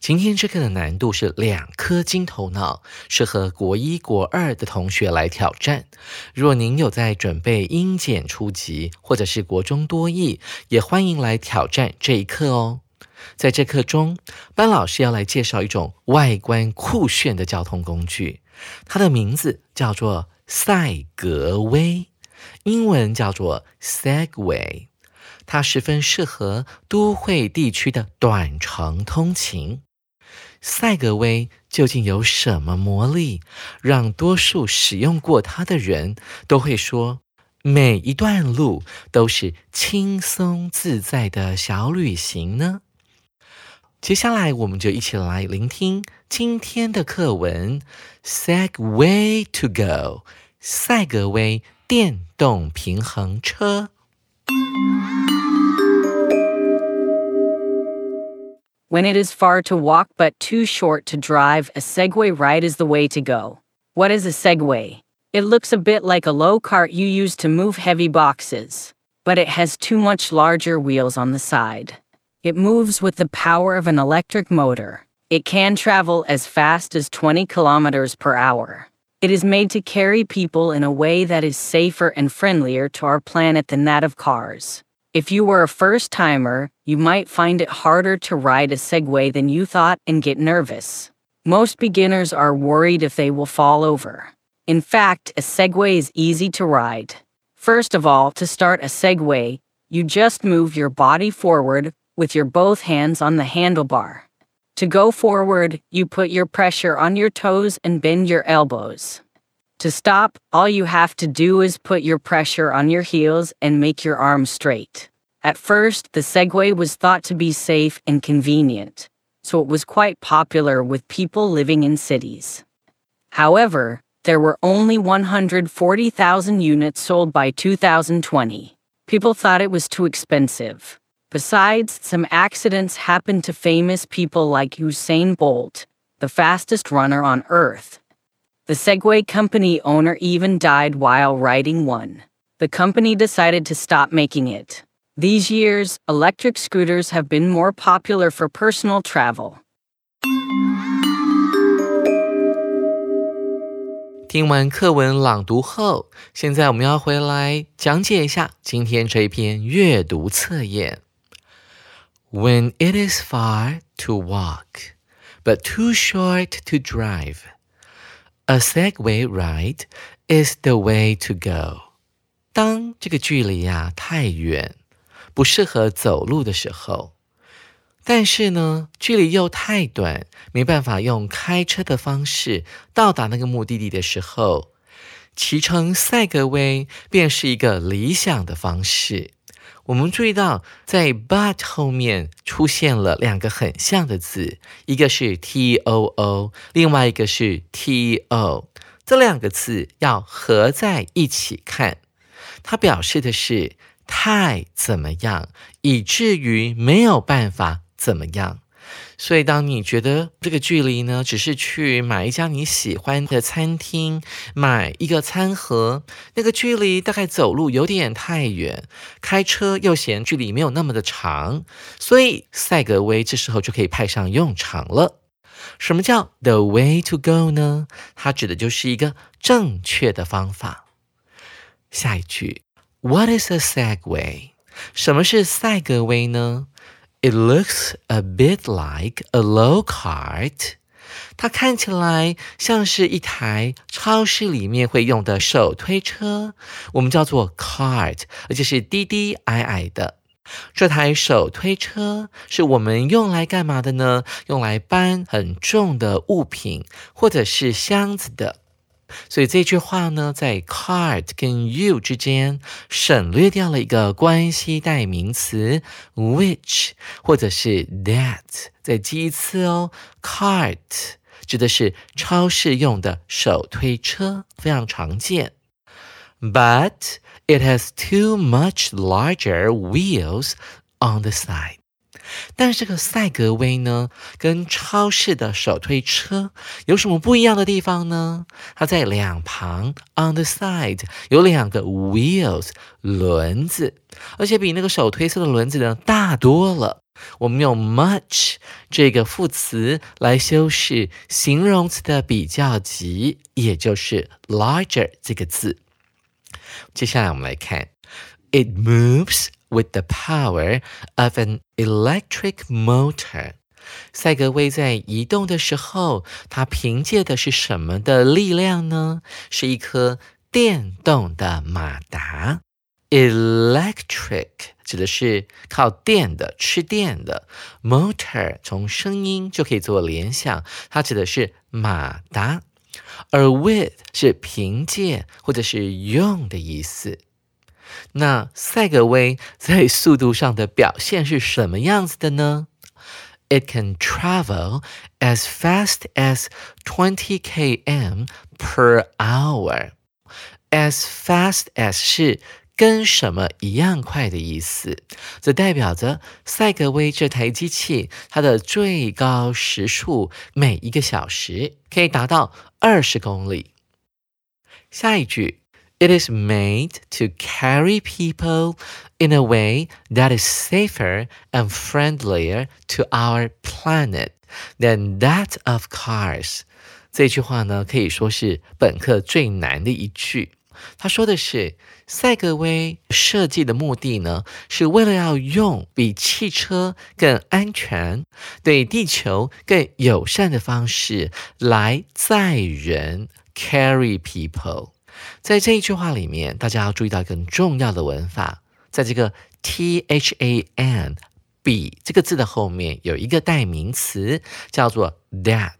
今天这课的难度是两颗金头脑，适合国一、国二的同学来挑战。若您有在准备英检初级或者是国中多译，也欢迎来挑战这一课哦。在这课中，班老师要来介绍一种外观酷炫的交通工具，它的名字叫做赛格威，英文叫做 Segway。它十分适合都会地区的短程通勤。赛格威究竟有什么魔力，让多数使用过它的人都会说，每一段路都是轻松自在的小旅行呢？接下来，我们就一起来聆听今天的课文《Segway to Go》赛格威电动平衡车。When it is far to walk but too short to drive, a Segway ride is the way to go. What is a Segway? It looks a bit like a low cart you use to move heavy boxes, but it has two much larger wheels on the side. It moves with the power of an electric motor. It can travel as fast as 20 kilometers per hour. It is made to carry people in a way that is safer and friendlier to our planet than that of cars. If you were a first timer, you might find it harder to ride a Segway than you thought and get nervous. Most beginners are worried if they will fall over. In fact, a Segway is easy to ride. First of all, to start a Segway, you just move your body forward with your both hands on the handlebar. To go forward, you put your pressure on your toes and bend your elbows. To stop, all you have to do is put your pressure on your heels and make your arms straight. At first, the Segway was thought to be safe and convenient, so it was quite popular with people living in cities. However, there were only 140,000 units sold by 2020. People thought it was too expensive. Besides, some accidents happened to famous people like Usain Bolt, the fastest runner on Earth. The Segway company owner even died while riding one. The company decided to stop making it. These years, electric scooters have been more popular for personal travel. 听完课文朗读后，现在我们要回来讲解一下今天这一篇阅读测验。When it is far to walk, but too short to drive. A Segway ride is the way to go。当这个距离呀太远，不适合走路的时候，但是呢，距离又太短，没办法用开车的方式到达那个目的地的时候，骑乘赛格威便是一个理想的方式。我们注意到，在 but 后面出现了两个很像的字，一个是 t o o，另外一个是 t o，这两个字要合在一起看，它表示的是太怎么样，以至于没有办法怎么样。所以，当你觉得这个距离呢，只是去买一家你喜欢的餐厅，买一个餐盒，那个距离大概走路有点太远，开车又嫌距离没有那么的长，所以赛格威这时候就可以派上用场了。什么叫 the way to go 呢？它指的就是一个正确的方法。下一句，What is a Segway？什么是赛格威呢？It looks a bit like a low cart. 它看起来像是一台超市里面会用的手推车，我们叫做 cart，而且是低低矮矮的。这台手推车是我们用来干嘛的呢？用来搬很重的物品或者是箱子的。所以这句话呢，在 cart 跟 you 之间省略掉了一个关系代名词 which 或者是 that。再记一次哦，cart 指的是超市用的手推车，非常常见。But it has too much larger wheels on the side. 但是这个赛格威呢，跟超市的手推车有什么不一样的地方呢？它在两旁 on the side 有两个 wheels 轮子，而且比那个手推车的轮子呢大多了。我们用 much 这个副词来修饰形容词的比较级，也就是 larger 这个字。接下来我们来看，it moves with the power of an electric motor。赛格威在移动的时候，它凭借的是什么的力量呢？是一颗电动的马达。Electric 指的是靠电的、吃电的。Motor 从声音就可以做联想，它指的是马达。而 with 是凭借或者是用的意思。那赛格威在速度上的表现是什么样子的呢？It can travel as fast as twenty km per hour. As fast as 是跟什么一样快的意思，这代表着赛格威这台机器它的最高时速每一个小时可以达到二十公里。下一句 ，It is made to carry people in a way that is safer and friendlier to our planet than that of cars。这句话呢，可以说是本课最难的一句。他说的是，赛格威设计的目的呢，是为了要用比汽车更安全、对地球更友善的方式来载人 （carry people）。 在这一句话里面，大家要注意到一个很重要的文法，在这个 t h a n b 这个字的后面有一个代名词，叫做 that。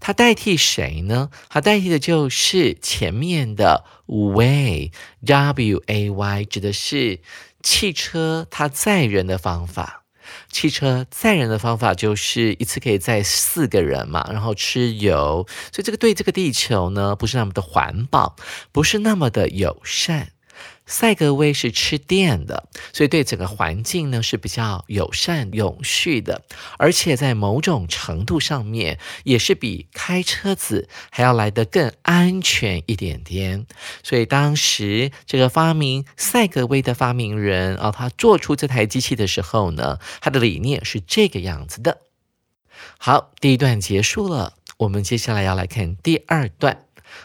它代替谁呢？它代替的就是前面的 way，w a y，指的是汽车它载人的方法。汽车载人的方法就是一次可以载四个人嘛，然后吃油，所以这个对这个地球呢不是那么的环保，不是那么的友善。赛格威是吃电的，所以对整个环境呢是比较友善、永续的，而且在某种程度上面也是比开车子还要来得更安全一点点。所以当时这个发明赛格威的发明人啊，他做出这台机器的时候呢，他的理念是这个样子的。好，第一段结束了，我们接下来要来看第二段，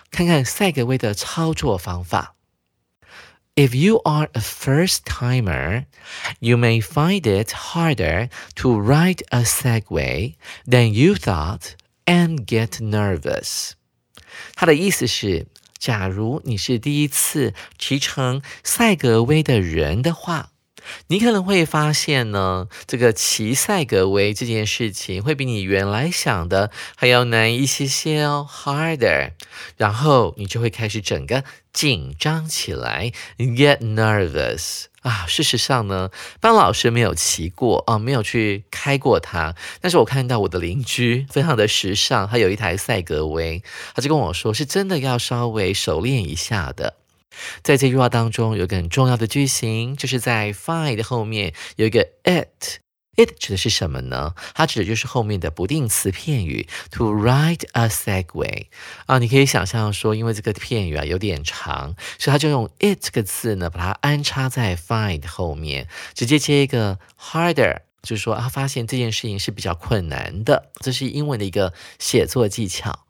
看看赛格威的操作方法。If you are a first timer, you may find it harder to ride a Segway than you thought and get nervous. 它的意思是，假如你是第一次骑乘赛格威的人的话。 你可能会发现呢，这个骑赛格威这件事情会比你原来想的还要难一些些哦，harder。然后你就会开始整个紧张起来，get nervous 啊。事实上呢，班老师没有骑过啊，没有去开过它，但是我看到我的邻居非常的时尚，他有一台赛格威，他就跟我说，是真的要稍微熟练一下的。在这句话当中，有一个很重要的句型，就是在 find 后面有一个 it。it 指的是什么呢？它指的就是后面的不定词片语 to ride a Segway 啊。你可以想象说，因为这个片语啊有点长，所以它就用 it 这个字呢，把它安插在 find 后面，直接接一个 harder，就是说啊，发现这件事情是比较困难的。这是英文的一个写作技巧。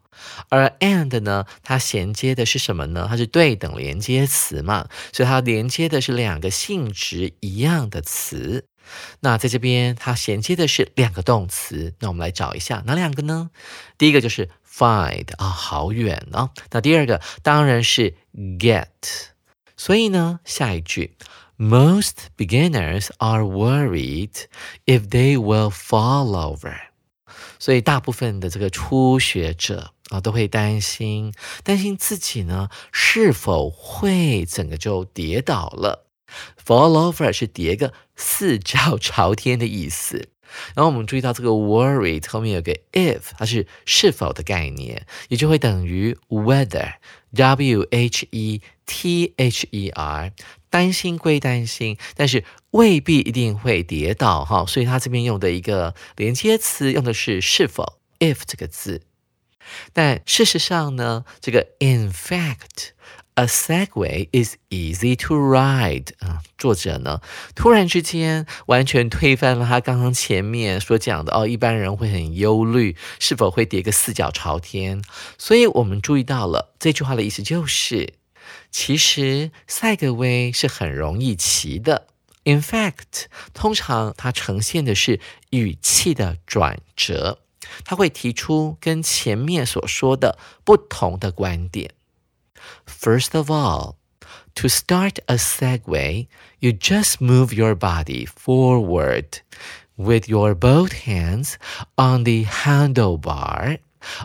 而 and 呢，它衔接的是什么呢？它是对等连接词嘛，所以它连接的是两个性质一样的词。那在这边，它衔接的是两个动词。那我们来找一下哪两个呢？第一个就是 find 啊，好远哦。那第二个当然是 get。所以呢，下一句，Most beginners are worried if they will fall over。所以大部分的这个初学者啊，都会担心，担心自己呢是否会整个就跌倒了。Fall over 是叠个四脚朝天的意思。然后我们注意到这个 worried 后面有个 if，它是是否的概念，也就会等于 whether，w h e t h e r，担心归担心，但是未必一定会跌倒哈。所以它这边用的一个连接词用的是是否 if 这个字。但事实上呢，这个 in fact。A Segway is easy to ride 啊，作者呢突然之间完全推翻了他刚刚前面所讲的哦，一般人会很忧虑是否会叠个四脚朝天，所以我们注意到了这句话的意思就是，其实赛格威是很容易骑的。In fact，通常它呈现的是语气的转折，它会提出跟前面所说的不同的观点。First of all, to start a Segway, you just move your body forward with your both hands on the handlebar.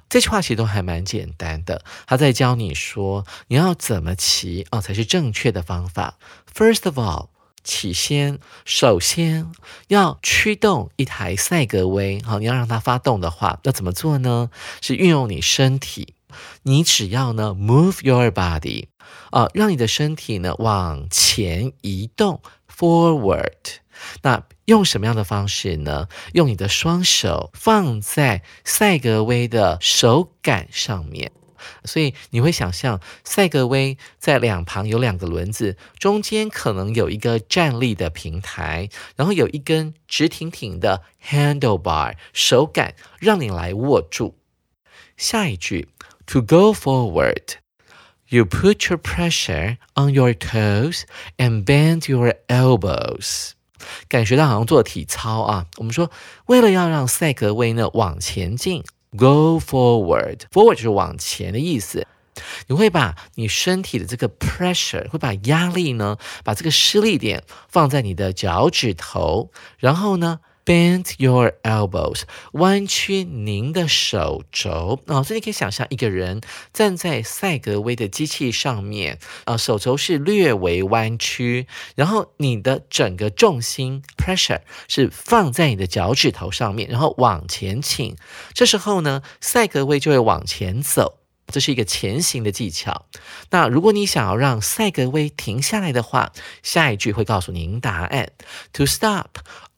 这句话其实都还蛮简单的，他在教你说你要怎么骑啊才是正确的方法。First of all， 起先首先要驱动一台赛格威，好，你要让它发动的话，要怎么做呢？是运用你身体。你只要呢，move your body，啊，让你的身体呢往前移动，forward。那用什么样的方式呢？用你的双手放在赛格威的手杆上面。所以你会想象赛格威在两旁有两个轮子，中间可能有一个站立的平台，然后有一根直挺挺的 handlebar 手杆，让你来握住。下一句。To go forward, you put your pressure on your toes and bend your elbows。感觉到好像做体操啊。我们说，为了要让赛格威呢往前进，go forward，forward 就是往前的意思。你会把你身体的这个 pressure，会把压力呢，把这个施力点放在你的脚趾头，然后呢。Bend your elbows，弯曲您的手肘啊，所以你可以想象一个人站在赛格威的机器上面啊，手肘是略微弯曲，然后你的整个重心 pressure 是放在你的脚趾头上面，然后往前倾，这时候呢，赛格威就会往前走，这是一个前行的技巧。那如果你想要让赛格威停下来的话，下一句会告诉您答案：To stop。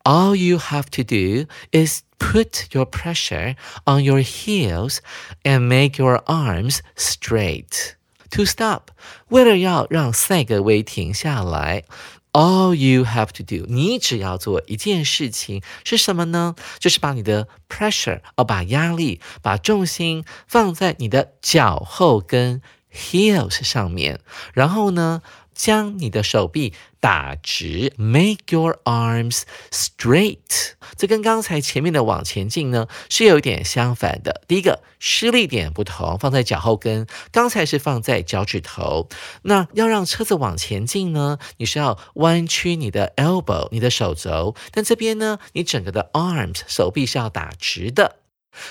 all you have to do is put your pressure on your heels and make your arms straight. To stop，为了要让赛格威停下来，all you have to do，你只要做一件事情是什么呢？就是把你的 pressure，哦，把压力，把重心放在你的脚后跟 heels 上面，然后呢？将你的手臂 打直，make your arms straight。这跟刚才前面的往前进呢是有一点相反的。第一个施力点不同，放在脚后跟，刚才是放在脚趾头。那要让车子往前进呢，你是要弯曲你的 elbow，你的手肘。但这边呢，你整个的 arms 手臂是要打直的。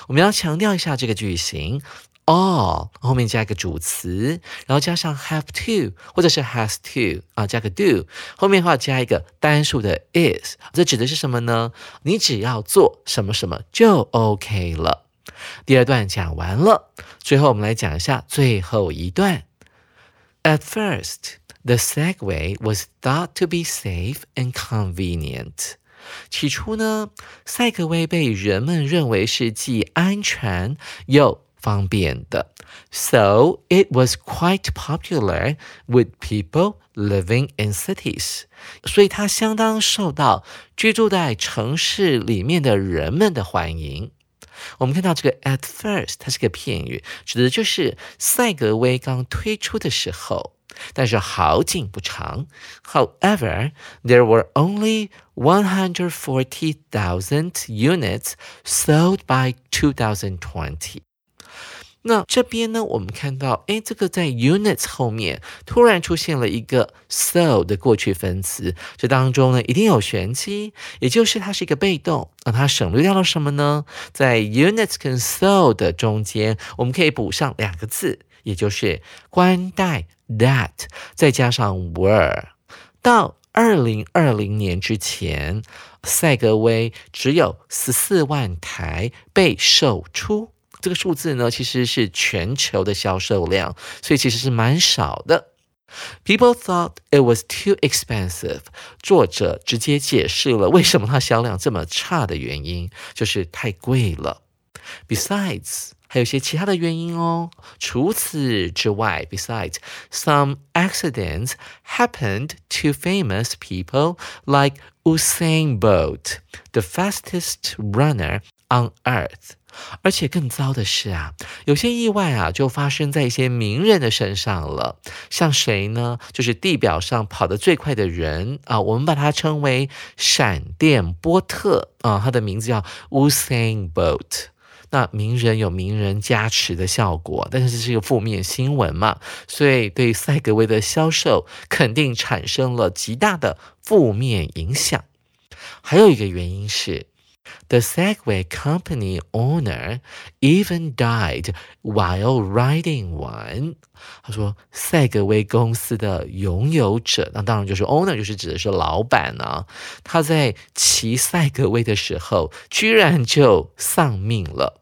我们要强调一下这个句型。All 后面加一个主词，然后加上 have to 或者是 has to 啊，加个 do，后面的话加一个单数的 is，这指的是什么呢？你只要做什么什么就 OK 了。第二段讲完了，最后我们来讲一下最后一段。At first, the Segway was thought to be safe and convenient. 起初呢，赛格威被人们认为是既安全又方便的，so it was quite popular with people living in cities。所以它相当受到居住在城市里面的人们的欢迎。我们看到这个 at first，它是个片语，指的就是赛格威刚推出的时候。 但是好景不长。However, there were only 140,000 units sold by 2020. 那这边呢，我们看到，哎，这个在 units 后面突然出现了一个 so 的过去分词，这当中呢一定有玄机，也就是它是一个被动，那它省略掉了什么呢？在 units 跟 so 的中间，我们可以补上两个字，也就是关带 that，再加上 were。到二零二零年之前，赛格威只有十四万台被售出。这个数字呢，其实是全球的销售量，所以其实是蛮少的。People thought it was too expensive。作者直接解释了为什么它销量这么差的原因，就是太贵了。Besides，还有一些其他的原因哦。除此之外，besides some accidents happened to famous people like Usain Bolt, the fastest runner on earth. 而且更糟的是啊，有些意外啊就发生在一些名人的身上了。像谁呢？就是地表上跑得最快的人啊，我们把它称为闪电波特啊，他的名字叫 Usain Bolt。那名人有名人加持的效果，但是这是一个负面新闻嘛，所以对赛格威的销售肯定产生了极大的负面影响。还有一个原因是。The Segway company owner even died while riding one。他说，赛格威公司的拥有者，那当然就是 owner，就是指的是老板啊。他在骑赛格威的时候，居然就丧命了。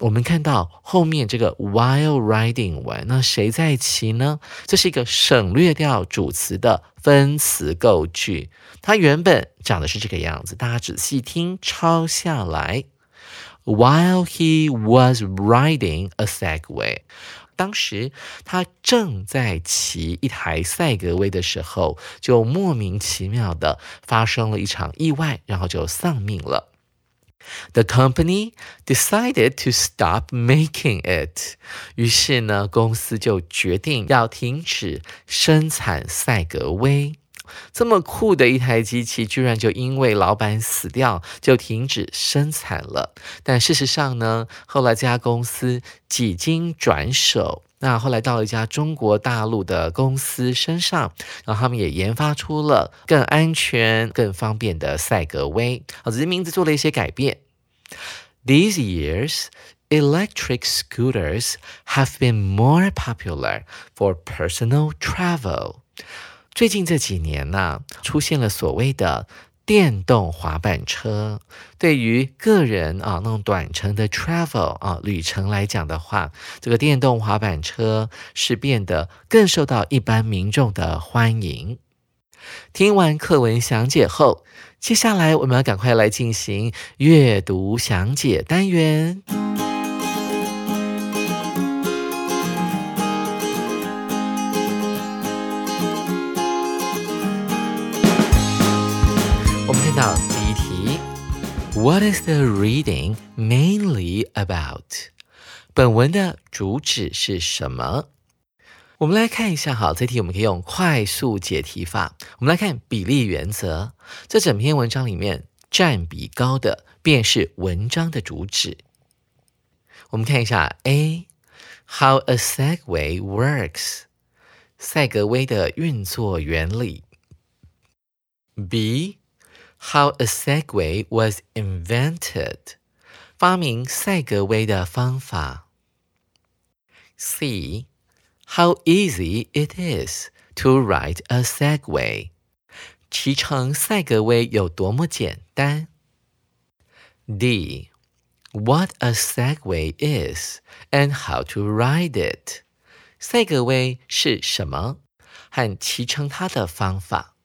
我们看到后面这个 while riding one，那谁在骑呢？这是一个省略掉主词的分词构句，它原本长的是这个样子，大家仔细听，抄下来。While he was riding a Segway，当时他正在骑一台赛格威的时候，就莫名其妙的发生了一场意外，然后就丧命了。The company decided to stop making it。于是呢，公司就决定要停止生产赛格威。这么酷的一台机器，居然就因为老板死掉，就停止生产了。但事实上呢，后来这家公司几经转手。那后来到了一家中国大陆的公司身上，然后他们也研发出了更安全、更方便的赛格威，啊，只是名字做了一些改变。These years, electric scooters have been more popular for personal travel。最近这几年呢，出现了所谓的电动滑板车，对于个人啊那种短程的 travel 啊旅程来讲的话，这个电动滑板车是变得更受到一般民众的欢迎。听完课文详解后，接下来我们要赶快来进行阅读详解单元。，What is the reading mainly about？本文的主旨是什么？我们来看一下，哈，这题我们可以用快速解题法。我们来看比例原则，这整篇文章里面占比高的便是文章的主旨。我们看一下 A，How a Segway works，赛格威的运作原理。B How a Segway was invented，发明赛格威的方法。C，How easy it is to ride a Segway，骑乘赛格威有多么简单。D，What a Segway is and how to ride it，赛格威是什么和骑乘它的方法。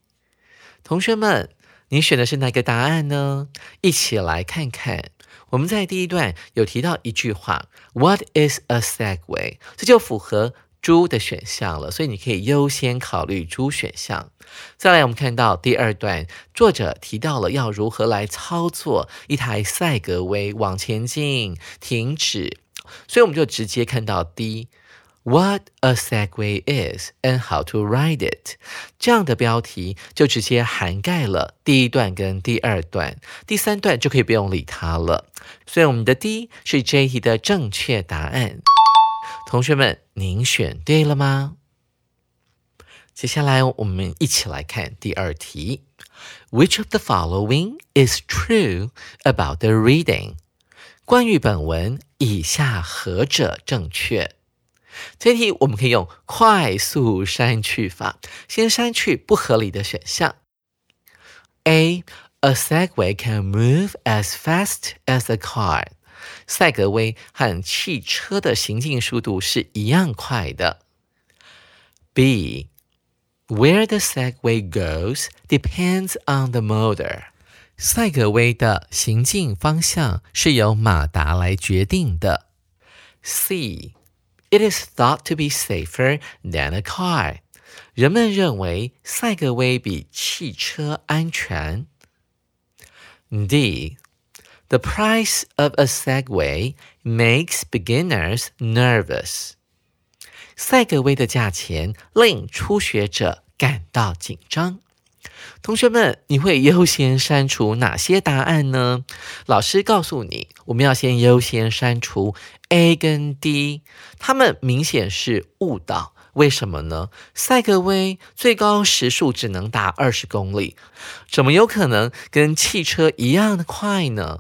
同学们。 你选的是哪个答案呢？一起来看看。我们在第一段有提到一句话，What is a Segway？这就符合猪的选项了，所以你可以优先考虑猪选项。再来，我们看到第二段，作者提到了要如何来操作一台赛格威往前进、停止，所以我们就直接看到 D。What a Segway is and how to ride it，这样的标题就直接涵盖了第一段跟第二段，第三段就可以不用理它了。所以我们的 D 是这一题的正确答案。同学们，您选对了吗？接下来我们一起来看第二题。Which of the following is true about the reading？关于本文，以下何者正确？这题我们可以用快速删去法，先删去不合理的选项。A a Segway can move as fast as a car。赛格威和汽车的行进速度是一样快的。B where the Segway goes depends on the motor。赛格威的行进方向是由马达来决定的。C It is thought to be safer than a car. 人们认为赛格威比汽车安全。D. The price of a Segway makes beginners nervous. 赛格威的价钱令初学者感到紧张。 同学们，你会优先删除哪些答案呢？老师告诉你，我们要先优先删除 A 跟 D，他们明显是误导。为什么呢？赛格威最高时速只能达二十公里，怎么有可能跟汽车一样的快呢？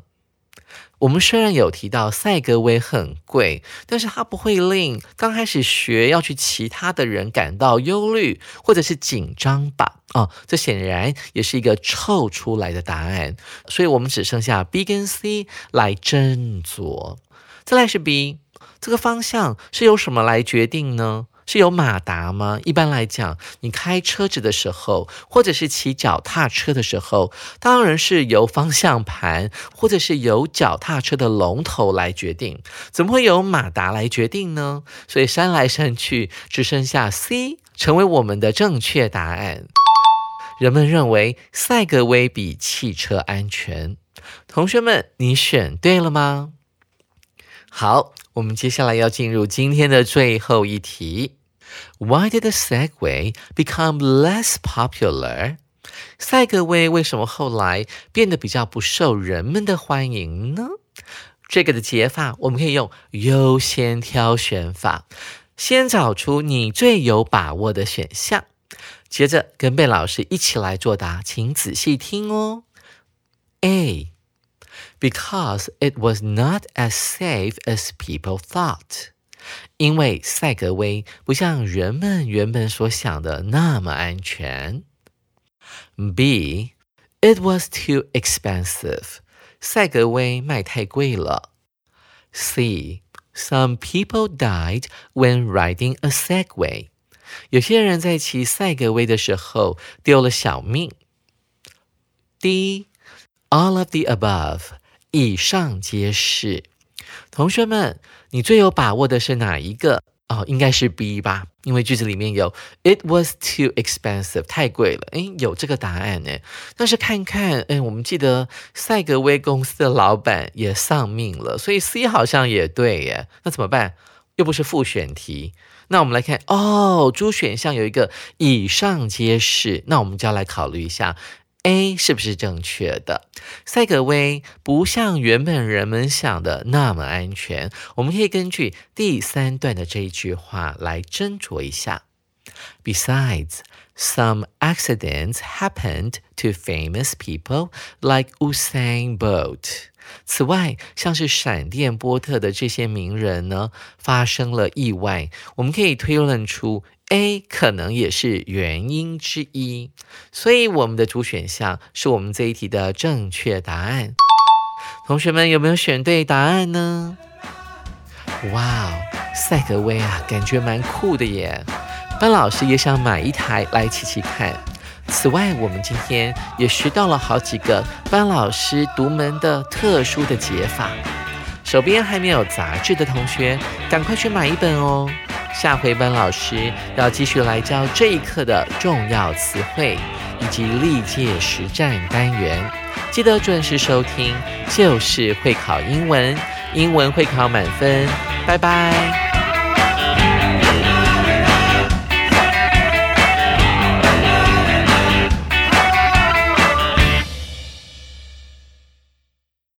我们虽然有提到赛格威很贵，但是它不会令刚开始学要去骑它的人感到忧虑或者是紧张吧？哦，这显然也是一个凑出来的答案，所以我们只剩下 B 跟 C 来斟酌。再来是 B，这个方向是由什么来决定呢？是有马达吗？一般来讲，你开车子的时候，或者是骑脚踏车的时候，当然是由方向盘或者是由脚踏车的龙头来决定。怎么会由马达来决定呢？所以删来删去，只剩下 C 成为我们的正确答案。人们认为赛格威比汽车安全。同学们，你选对了吗？好。我们接下来要进入今天的最后一题。Why did the Segway become less popular？赛格威为什么后来变得比较不受人们的欢迎呢？这个的解法我们可以用优先挑选法，先找出你最有把握的选项，接着跟贝老师一起来作答，请仔细听哦。A because it was not as safe as people thought. 因为赛格威不像人们原本所想的那么安全。B. It was too expensive. 赛格威卖太贵了。C. Some people died when riding a Segway. 有些人在骑赛格威的时候丢了小命。D. All of the above. 以上皆是。同学们，你最有把握的是哪一个？哦，应该是 B 吧，因为句子里面有 "It was too expensive"，太贵了。诶，有这个答案呢。但是看看，诶，我们记得赛格威公司的老板也丧命了，所以 C 好像也对耶。那怎么办？又不是复选题。那我们来看，哦，猪选项有一个以上皆是，那我们就要来考虑一下。A 是不是正确的？赛格威不像原本人们想的那么安全。我们可以根据第三段的这一句话来斟酌一下。Besides, some accidents happened to famous people like Usain Bolt. 此外，像是闪电波特的这些名人呢，发生了意外。我们可以推论出。A 可能也是原因之一，所以我们的主选项是我们这一题的正确答案。同学们有没有选对答案呢？哇哦，赛格威啊，感觉蛮酷的耶！班老师也想买一台来骑骑看。此外，我们今天也学到了好几个班老师独门的特殊的解法。手边还没有杂志的同学，赶快去买一本哦！下回班老师要继续来教这一课的重要词汇以及历届实战单元，记得准时收听，就是会考英文，英文会考满分，拜拜。